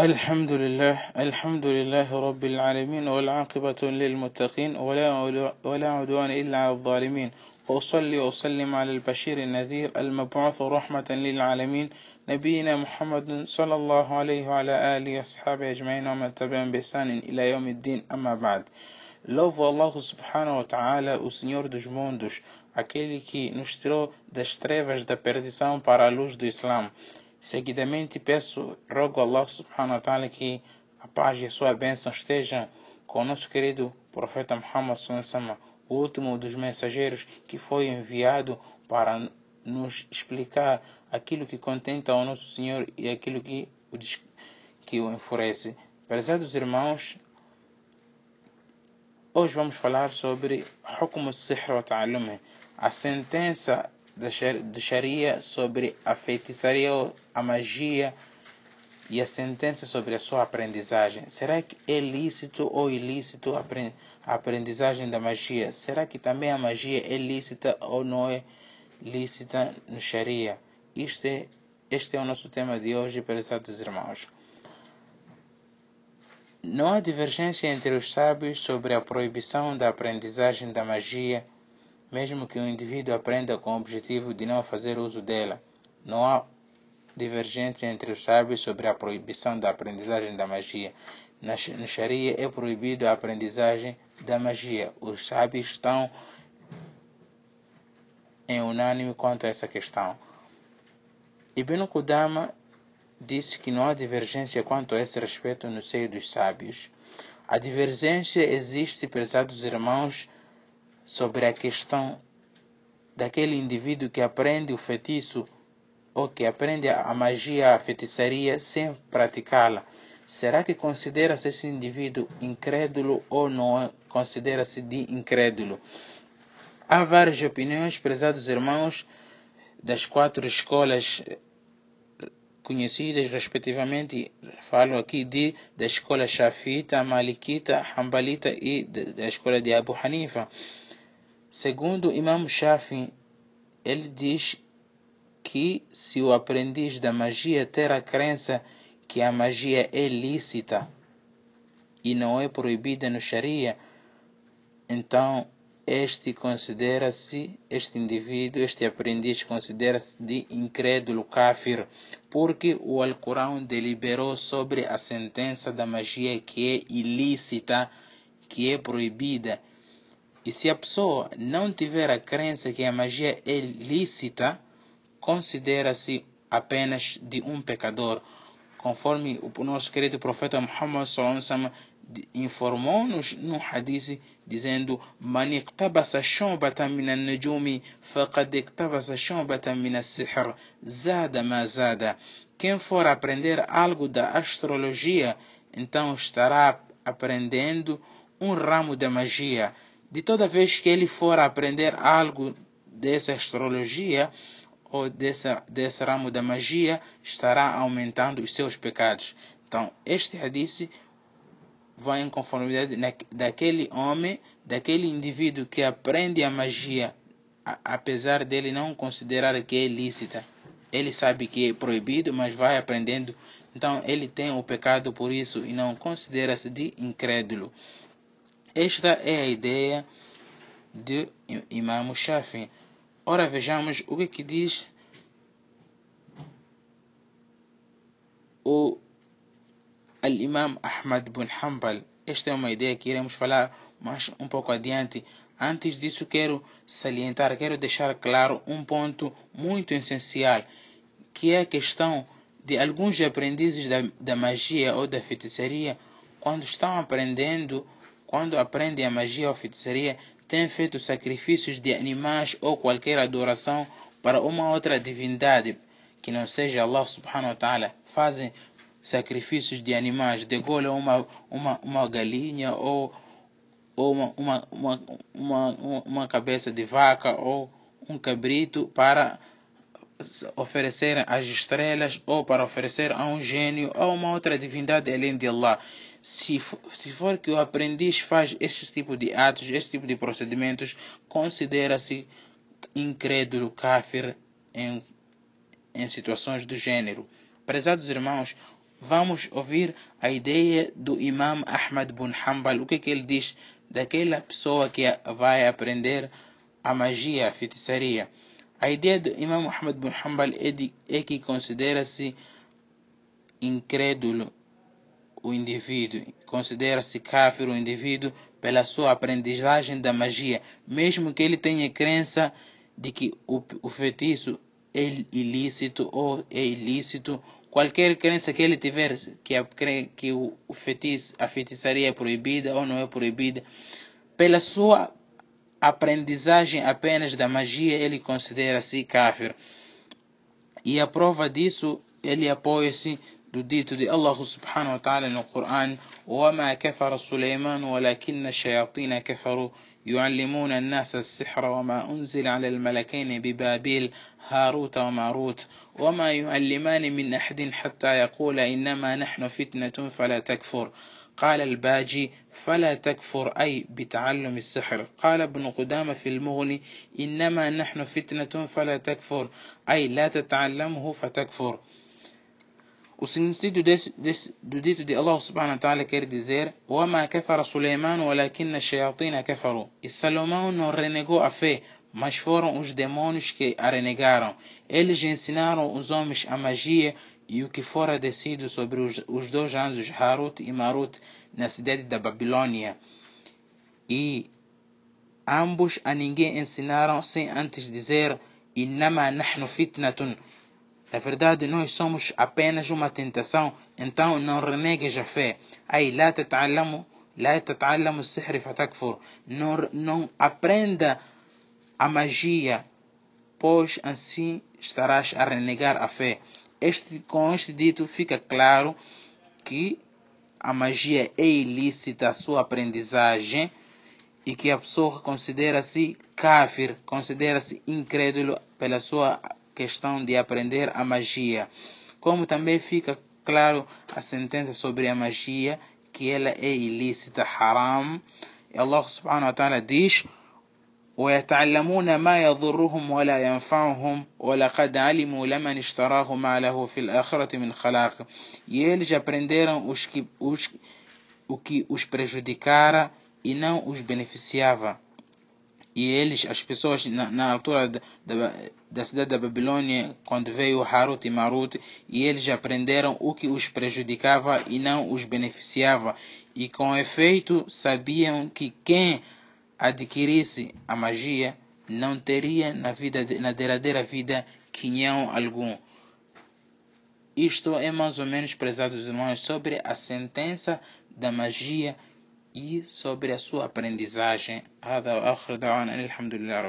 الحمد لله الحمد لله رب العالمين والعاقبة للمتقين ولا ولا عدوان إلا على الظالمين. وأصلي وأسلم على البشير النذير المبعوث رحمة للعالمين. نبينا محمد صلى الله عليه وعلى آله وأصحابه أجمعين ومن تبعهم بإحسان إلى يوم الدين. أما بعد Louvo Allah subhanahu wa ta'ala, o Senhor dos mundos, aquele que nos tirou das trevas da perdição para a luz do Islã. Seguidamente peço, rogo a Allah subhanahu wa ta'ala que a paz e a sua bênção estejam com o nosso querido profeta Muhammad sallallahu o último dos mensageiros que foi enviado para nos explicar aquilo que contenta ao nosso Senhor e aquilo que o, que o enfurece. Prezados irmãos, hoje vamos falar sobre Hukm al-Sihr wa a sentença de Sharia sobre a feitiçaria, a magia e a sentença sobre a sua aprendizagem. Será que é lícito ou ilícito a aprendizagem da magia? Será que também a magia é lícita ou não é lícita no Sharia? Este é, este é o nosso tema de hoje, prezados irmãos. Não há divergência entre os sábios sobre a proibição da aprendizagem da magia mesmo que o indivíduo aprenda com o objetivo de não fazer uso dela. Não há divergência entre os sábios sobre a proibição da aprendizagem da magia. No Sharia é proibido a aprendizagem da magia. Os sábios estão em unânime quanto a essa questão. Ibn Qudama disse que não há divergência quanto a esse respeito no seio dos sábios. A divergência existe, prezados irmãos, sobre a questão daquele indivíduo que aprende o feitiço ou que aprende a magia, a feitiçaria sem praticá-la. Será que considera-se esse indivíduo incrédulo ou não considera-se de incrédulo? Há várias opiniões, prezados irmãos, das quatro escolas conhecidas, respectivamente, falo aqui de da escola Shafita, Malikita, Hanbalita e da escola de Abu Hanifa. Segundo Imam Shafi, ele diz que se o aprendiz da magia ter a crença que a magia é lícita e não é proibida no Sharia, então este considera-se, este indivíduo, este aprendiz considera-se de incrédulo kafir, porque o Alcorão deliberou sobre a sentença da magia que é ilícita, que é proibida e se a pessoa não tiver a crença que a magia é lícita, considera-se apenas de um pecador, conforme o nosso querido profeta Muhammad sallallahu informou-nos no hadith dizendo man min an-nujumi min zada ma zada. Quem for aprender algo da astrologia então estará aprendendo um ramo da magia de toda vez que ele for aprender algo dessa astrologia ou dessa, desse ramo da magia, estará aumentando os seus pecados. Então, este hadith vai em conformidade daquele homem, daquele indivíduo que aprende a magia, apesar dele não considerar que é lícita. Ele sabe que é proibido, mas vai aprendendo. Então, ele tem o pecado por isso e não considera-se de incrédulo. Esta é a ideia de Imam Shafi. Ora, vejamos o que, que diz o Al-Imam Ahmad bin Hanbal. Esta é uma ideia que iremos falar mais um pouco adiante. Antes disso, quero salientar, quero deixar claro um ponto muito essencial, que é a questão de alguns aprendizes da, da magia ou da feitiçaria, quando estão aprendendo quando aprendem a magia ou feitiçaria, têm feito sacrifícios de animais ou qualquer adoração para uma outra divindade que não seja Allah subhanahu wa ta'ala. Fazem sacrifícios de animais, degolham uma, uma, uma galinha ou, ou uma, uma, uma, uma, uma cabeça de vaca ou um cabrito para oferecer às estrelas ou para oferecer a um gênio ou uma outra divindade além de Allah se for, se for que o aprendiz faz esse tipo de atos, esse tipo de procedimentos, considera-se incrédulo, kafir em, em situações do gênero. Prezados irmãos, vamos ouvir a ideia do Imam Ahmad bin Hanbal. O que, que ele diz daquela pessoa que vai aprender a magia, a feitiçaria. A ideia do Imam Ahmad bin Hanbal é, de, é que considera-se incrédulo o indivíduo, considera-se kafir o indivíduo pela sua aprendizagem da magia, mesmo que ele tenha crença de que o, o feitiço é ilícito ou é ilícito, qualquer crença que ele tiver que, a, que o, o feitiço, a feitiçaria é proibida ou não é proibida, pela sua aprendizagem apenas da magia, ele considera-se kafir. E a prova disso, ele apoia-se Allah subhanahu wa ta'ala no Coran وما كفر سليمان ولكن الشياطين كفروا يعلمون الناس السحر وما أنزل على الملكين ببابيل هاروت وماروت وما يعلمان من أحد حتى يقول إنما نحن فتنة فلا تكفر. قال الباجي فلا تكفر أي بتعلم السحر. قال ابن قدامة في المغني إنما نحن فتنة فلا تكفر أي لا تتعلمه فتكفر. O sentido desse, desse, do dito de Allah subhanahu wa ta'ala quer dizer وَمَا كَفَرَ سُلَيْمَانُ وَلَكِنَّ الشَّيَاطِينَ كَفَرُوا E Salomão não renegou a fé, mas foram os demônios que a renegaram. Eles ensinaram os homens a magia e o que fora descido sobre os, os dois anjos Harut e Marut na cidade da Babilônia. E ambos a ninguém ensinaram sem antes dizer Innama nahnu fitnatun na verdade, nós somos apenas uma tentação, então não renegues a fé. Aí, lá tata'alamu, lá tata'alamu sihr fatakfur. Não, não aprenda a magia, pois assim estarás a renegar a fé. Este, com este dito fica claro que a magia é ilícita a sua aprendizagem e que a pessoa considera-se kafir, considera-se incrédulo pela sua questão de aprender a magia. Como também fica claro a sentença sobre a magia, que ela é ilícita, haram. E Allah subhanahu wa ta'ala diz: ويتعلمون ما يضرهم ولا ينفعهم ولقد علموا لمن اشتراه ما له في الآخرة من خلاق e eles aprenderam os que, os, o que os prejudicara e não os beneficiava e eles, as pessoas na, na altura da, da, da, cidade da Babilônia, quando veio Harut e Marut, e eles aprenderam o que os prejudicava e não os beneficiava, e com efeito sabiam que quem adquirisse a magia não teria na vida na derradeira vida quinhão algum. Isto é mais ou menos, prezados irmãos, sobre a sentença da magia e sobre a sua aprendizagem. هذا وآخر دعوانا الحمد لله